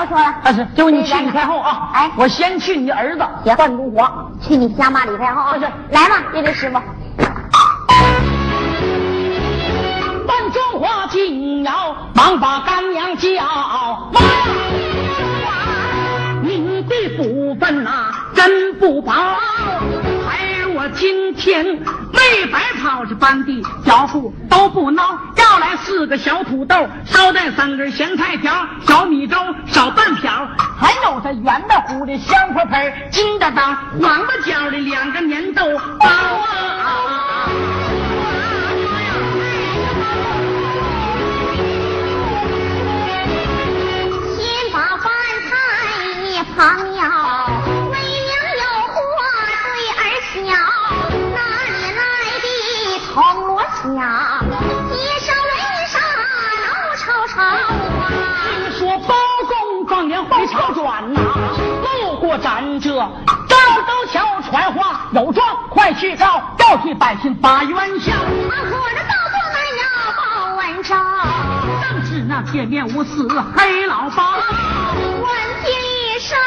用说了。但是就你去李太后啊！哎，我先去你儿子范中华，去你瞎骂李太后啊！是，来吧，这位师傅。范中华紧要忙把干娘叫，妈呀！你的福分呐，真不薄。我今天没白跑，这班地脚步都不孬。来四个小土豆，捎带三根咸菜条，小米粥少半瓢，还有这圆的糊的香火盆，金的当黄的角的两个粘豆包啊！先把饭菜一旁要。铜呐，路过咱这高高桥传话有状，快去告，告替百姓把冤消。他可这道宗南要报文章，正是那铁面无私黑老包。闻听一声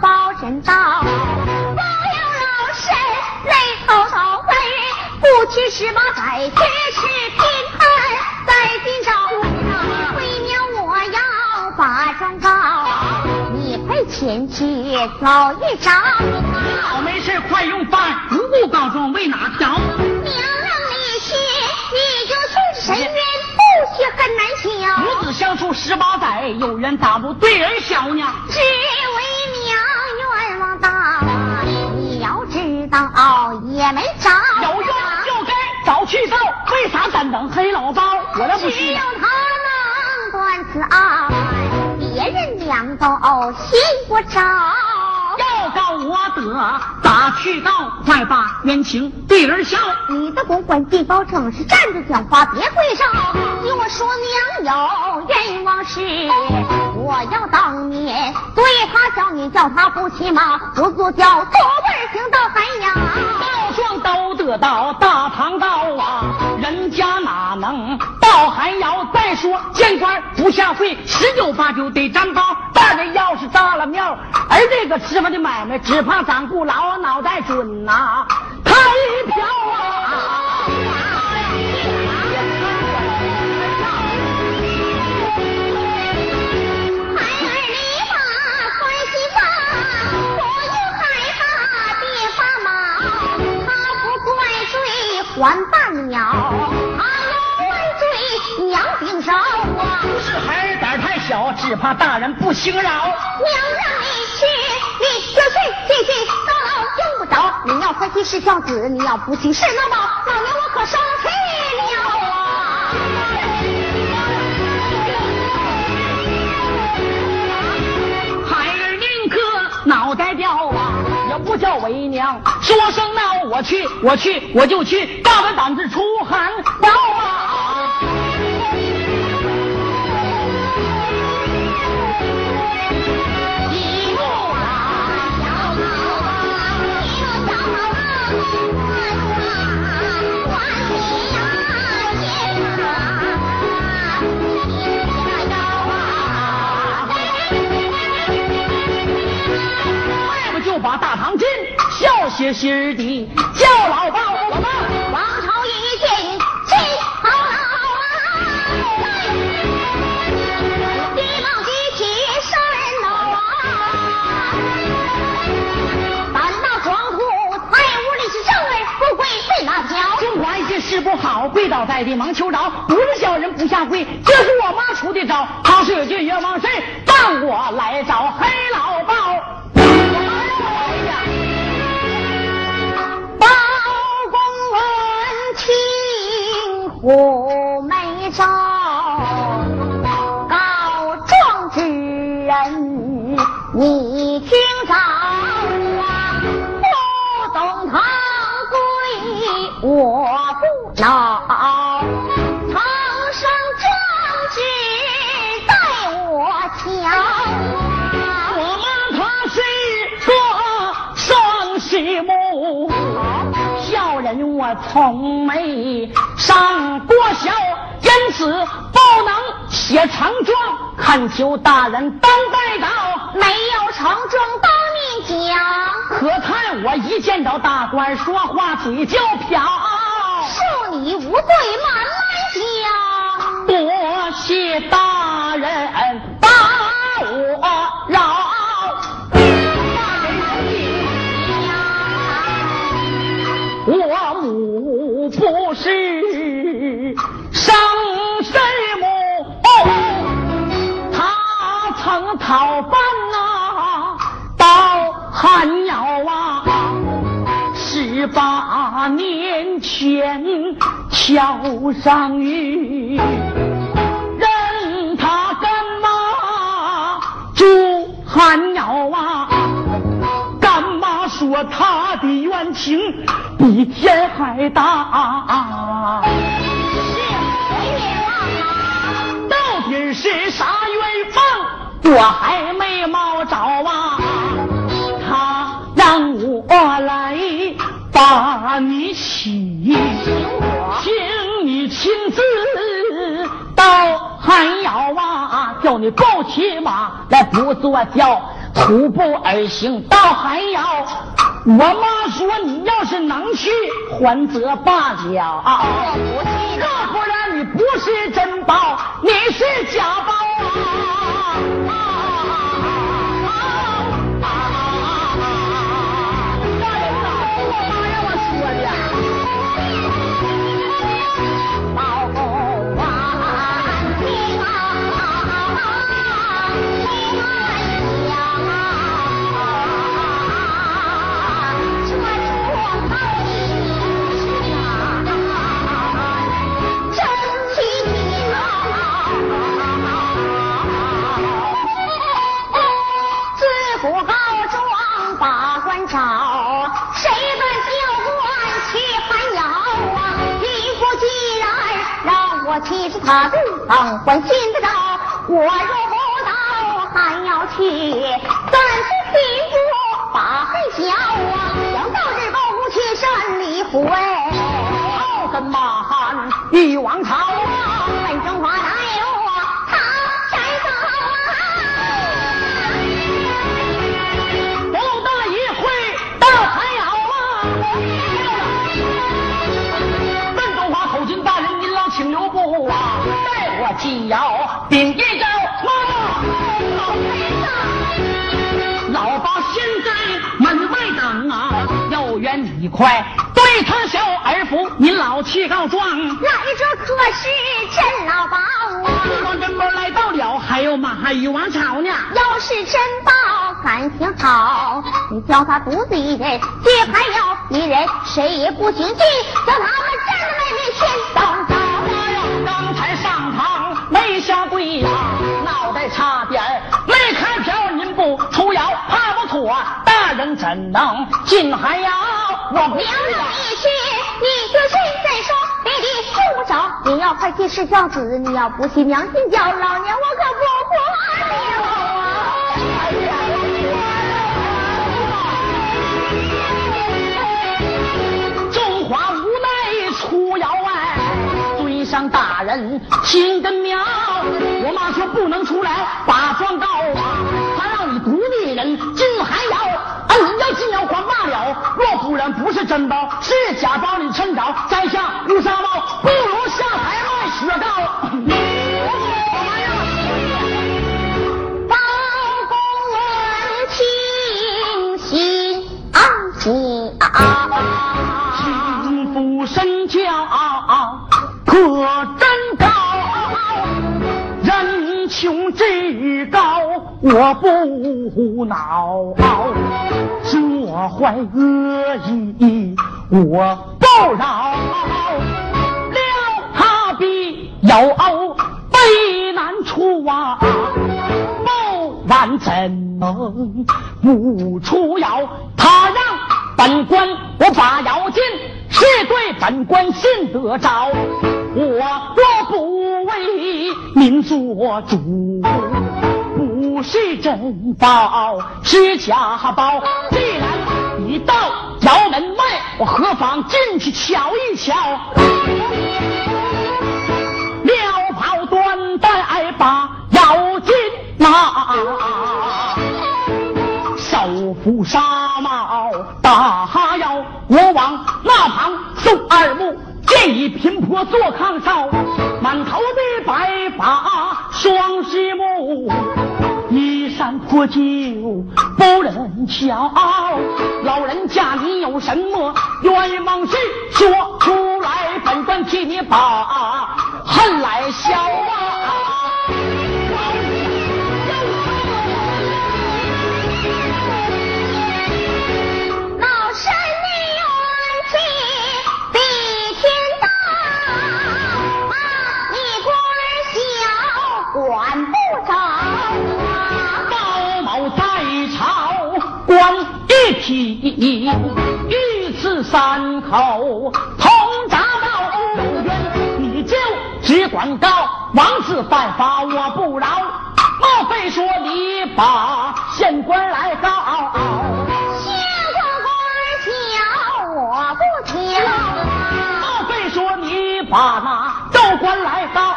报真到，报有老身泪滔滔回。不去十八载，却是快前去走一遭。好没事，快用饭，无故告状为哪条？娘让你去，你就去深渊，不许很难消。母子相处十八载，有缘咋不对人小呢。只为娘冤枉大，你要知道也没招。有冤。早去告，为啥单等黑老包？我那不只有他能断此案，两都信不着。要告我得咋去告？快把冤情对儿笑。你的公馆地保正是站着讲话别跪上。听我说娘有冤枉事，我要当面对他叫你叫他不骑马，不坐轿，做本行到海洋。告状都得到大唐道啊，人家哪能到寒窑再说见官不下跪，十有八九得张包。大人要是炸了庙，而这个吃饭的买卖，只怕长不老，脑袋准呐，他一瓢啊！只怕大人不轻饶。娘让你去，你就去，去去到老用不着。你要快去是孝子，你要不去是那宝，老娘我可生气了啊！孩儿宁可脑袋掉啊！不叫为娘，说声那我去，我去，我就去，大着胆子出汗刀啊！笑嘻嘻的叫老道，我们王朝一见气好老啊，急忙举起杀人刀啊，胆大狂徒，在屋里是正儿不跪被拉条。中华一见事不好，跪倒在地忙求饶，不是小人不下跪，这是我妈出的招，她是有句冤枉事让我来找黑老我没招，告状之人你听着啊，不懂堂规我不恼，我从没上过校，因此不能。写长状，恳求大人当代到。没有长状当面讲，可叹我一见到大官说话嘴就瓢。恕你无罪，慢慢讲。多谢大人把我上遇，任他干妈住寒窑啊。说他的冤情比天还大，到底是啥冤枉？我还叫你抱骑马来不坐轿。徒步而行到寒窑，我妈说你要是能去，还则罢了。要不然你不是真包，你是假包啊！其实他对方关心得着，我若不到还要去，但是幸福把恨消啊！想早日保护去山里回，带我进窑禀一招，老包现在门外等啊，有缘你快对他小儿服，您老去告状。来者可是陈老包啊？四庄真包来到了，还有马与王朝呢。要是真包感情好，你叫他独自一人，接还要一人，谁也不行进，叫他下跪呀，脑袋差点没开瓢。您不出窑，怕不妥。大人怎能进寒窑？我娘娘你去，你就谁再说，别的用不着。你要快去是孝子，你要不去娘亲叫，老娘我可不人听根苗。我妈说不能出来把状告啊，他让你独立人进寒窑，啊你要进窑还罢了，若不然不是真包是假包，你趁早摘下乌纱帽，不如下台卖雪糕。包公听信啊，心腹身教可真我不恼；若怀恶意，我不饶。料他必有悲难处啊，不然怎能不出窑？他让本官我把窑进，是对本官信得着。我若不为民做主，是珍宝是假宝。既然已到窑门外，我何妨进去瞧一瞧？妙袍端带把腰紧，拿手扶纱帽打哈腰。我往那旁送二目，见一贫婆坐炕梢，满头的白发双膝目。我就不忍瞧。老人家你有什么冤枉事，说出来，本官替你把恨来消啊！一体，御赐三口，通达到有冤，你就只管告。王子犯法我不饶，莫非说你把县官来告？县官官小我不听。莫非说你把那州官来告？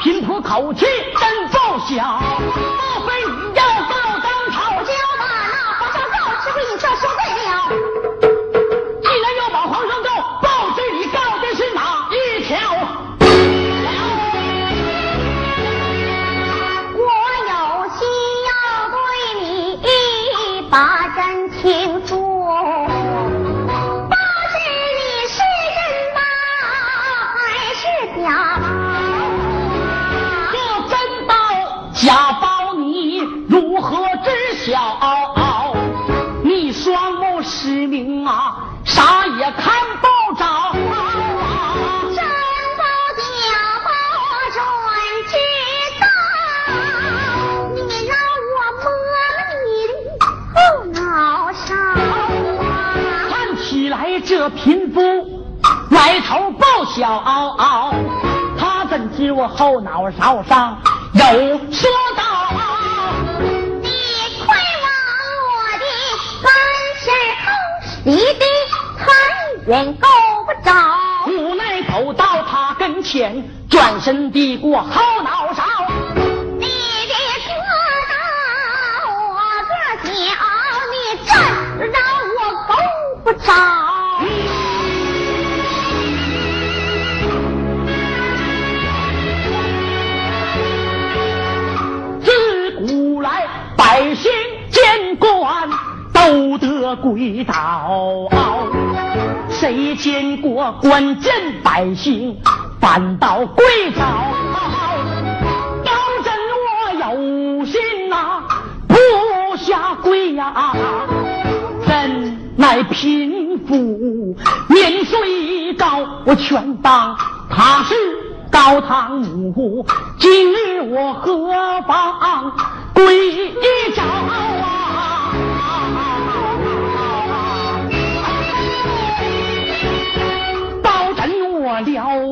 贫婆口气真奏响。莫非你要告当朝？就把那皇上告，只会你这说对了。既然要把皇上告，报罪你告的是哪一条？我有心要对你把真情说。不小，他怎知我后脑勺。上？有说道，你快往我的三十后离得太远够不着。无奈走到他跟前，转身递过后脑勺。你的个大，我个小，你真让我够不着。跪倒，谁见过官镇百姓反倒跪倒？当真我有心呐，不下跪呀！怎奈贫妇年岁高，我全当他是高堂母，今日我何妨？跪一招啊！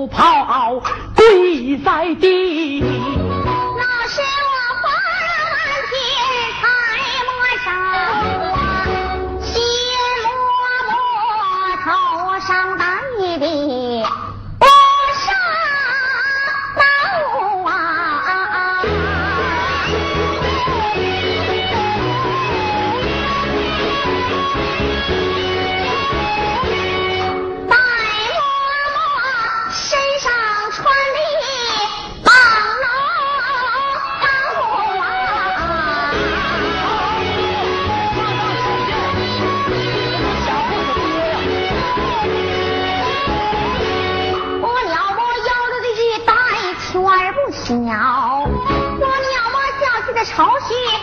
袍跪在地。老师我花满天才莫少，心摸摸头上戴的。好戏。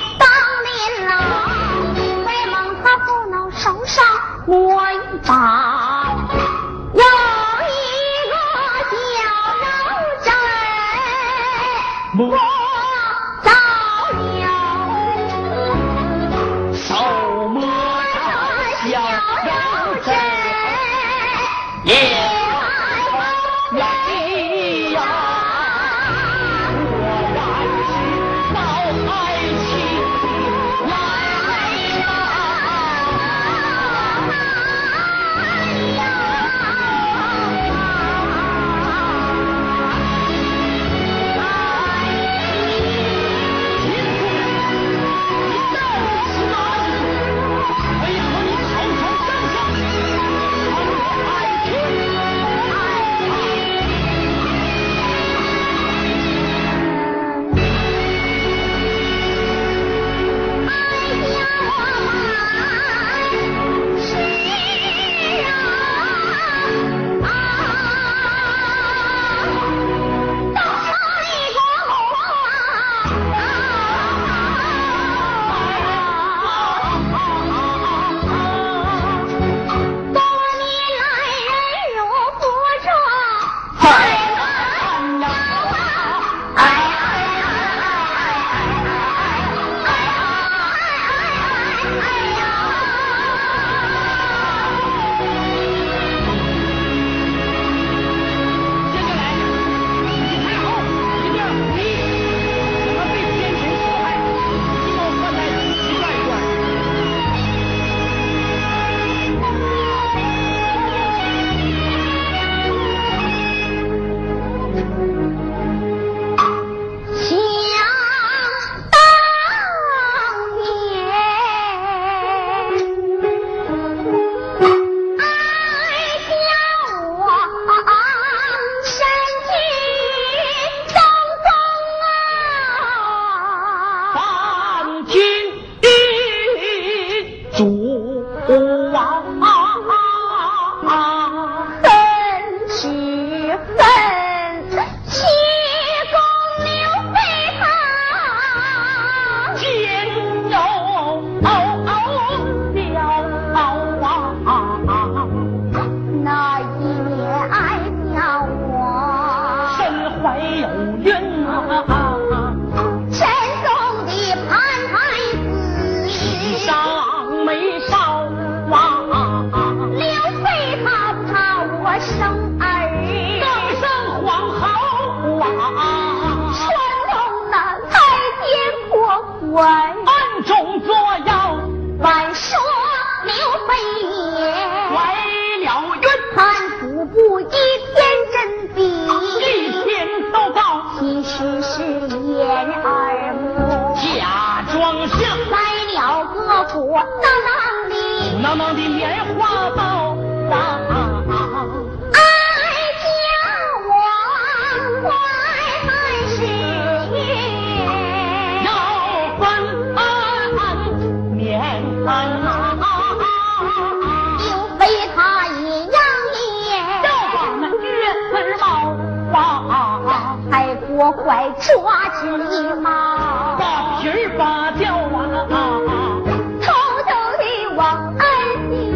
我快抓紧一毛，把皮儿扒掉啊！偷偷地往俺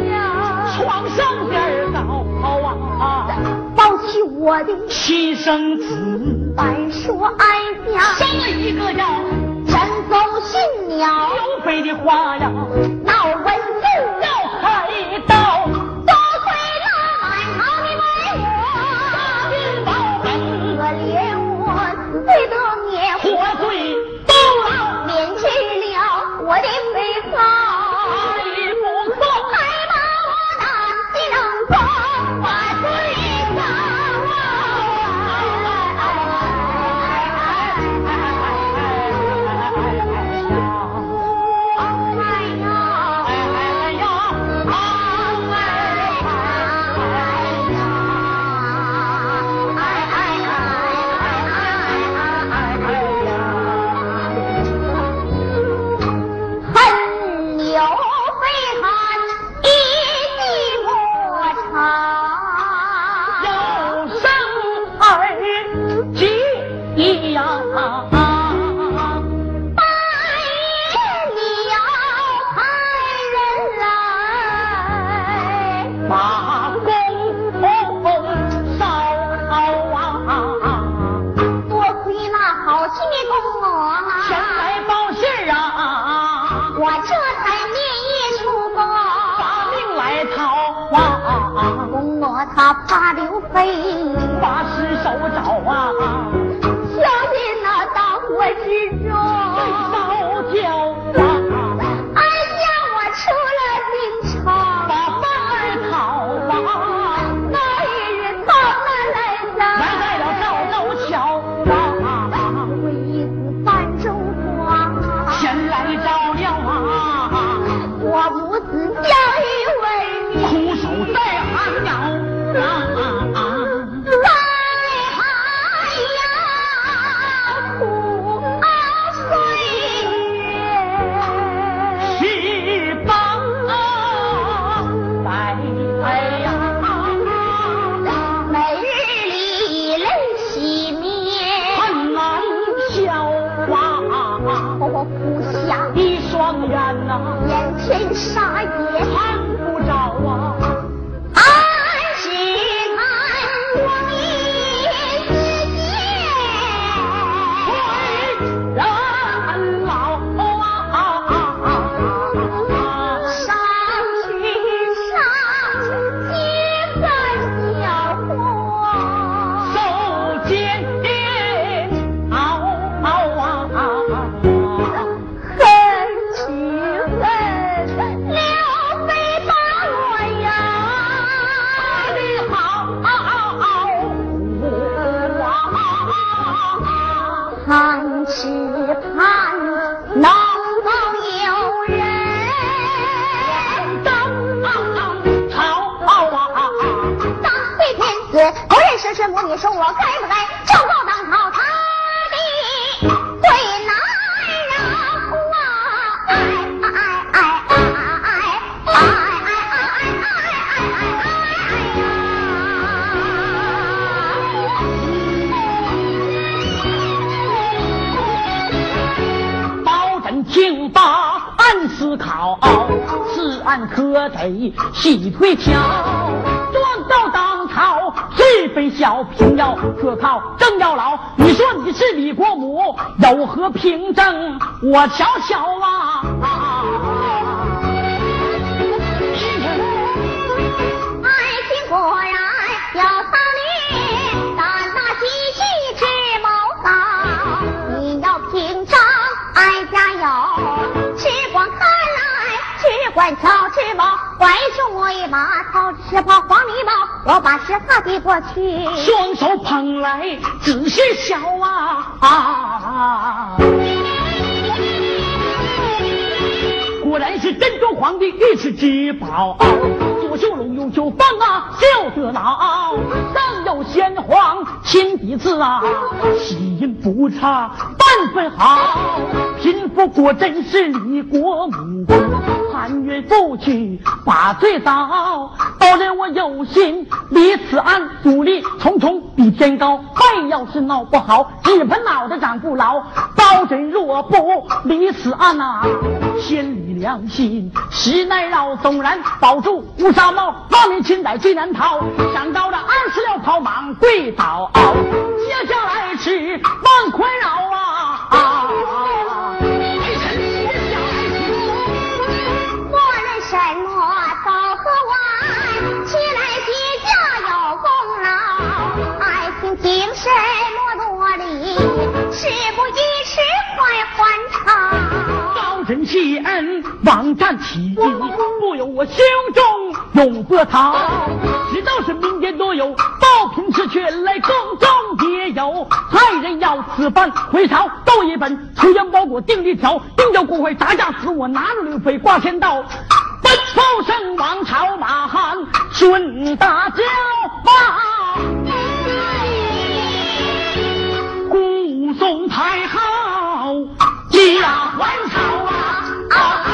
家。床上边倒啊！抱起我的亲生子，白说俺家。生了一个呀，真走新鸟，刘备的话呀，此案可得细推敲。撞到当朝是非小平要，可靠正要老。你说你是李国母，有何凭证？我瞧瞧啊！只管瞧只毛，怪兽我一马操只跑黄泥毛，我把石头递过去。双手捧来仔细瞧啊！啊果然是真宗皇帝御赐之宝，绣龙，右绣凤啊，绣得牢。上有先皇亲笔字啊，喜音不差半分好。贫妇果真是李国母，含冤负屈把罪遭。到人我有心离此案，阻力重重比天高。肺要是闹不好，只怕脑袋长不牢。包拯若不离此案呐，心理良心实难绕。纵然保住乌纱帽，万民千载最难逃。想到了二十六跑马跪倒，接下来是万困扰啊！臣。谢恩，王战起义，不由我心中永波涛。知道是民间多有，报平时却来宫中也有。害人要此番回朝，斗一本出洋包裹定一条，定叫国会砸架死我，拿着刘飞挂千刀。奔赴圣王朝马汉顺大脚马。宋太后家还朝啊！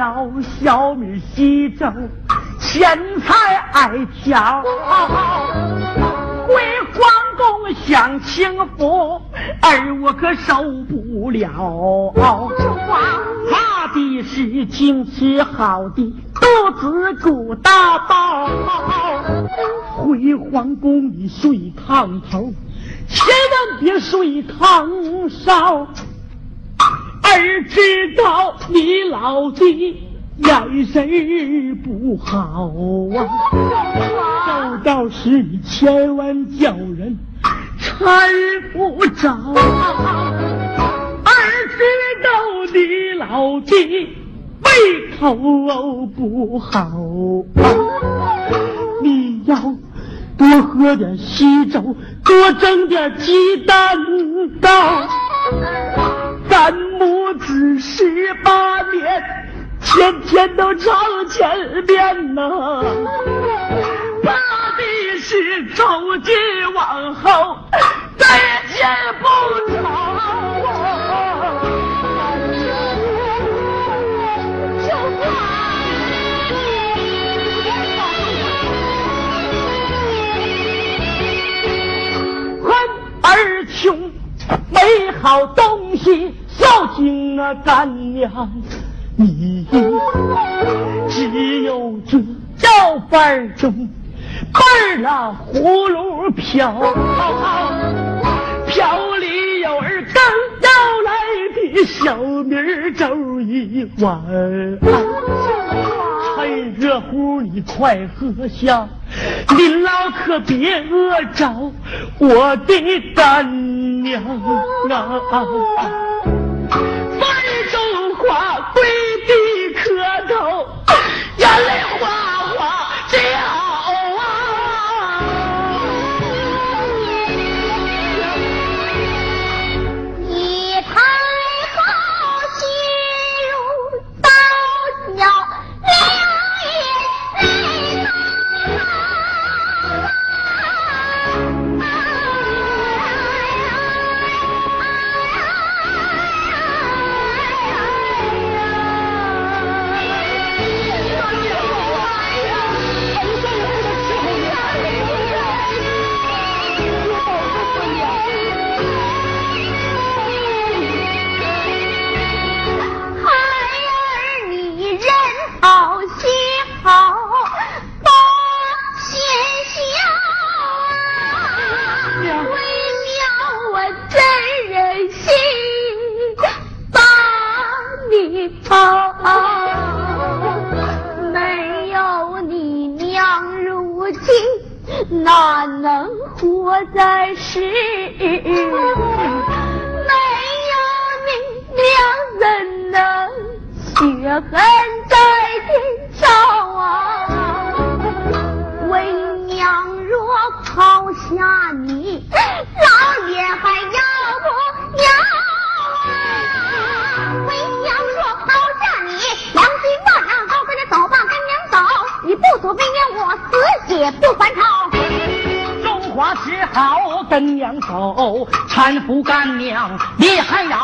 了小米稀粥，钱财爱挑。回皇宫享清福，儿我可受不了。怕的是精吃好的，肚子鼓大包。回皇宫里睡炕头，千万别睡炕梢。儿知道你老弟。眼神不好啊，走到时你千万叫人搀不着。儿知道你老弟胃口不好，你要多喝点稀粥，多蒸点鸡蛋糕。咱母子十八年。天天都朝前面呐，怕的是从今往后再见不着。儿穷，没好东西，孝敬啊干娘。你只有这叫板中板儿葫芦瓢，瓢里有儿刚要来的小米粥一碗，趁热乎你快喝下，您老可别饿着我的干娘啊！跪哪能活在世？没有你，娘怎能血恨在天上啊？为娘若抛下你，老爷还要不要啊？为娘若抛下你，良心断让，走，跟着走吧，跟娘走。你不走，为娘我死也不还朝。话只好跟娘走，搀扶干娘，你还要。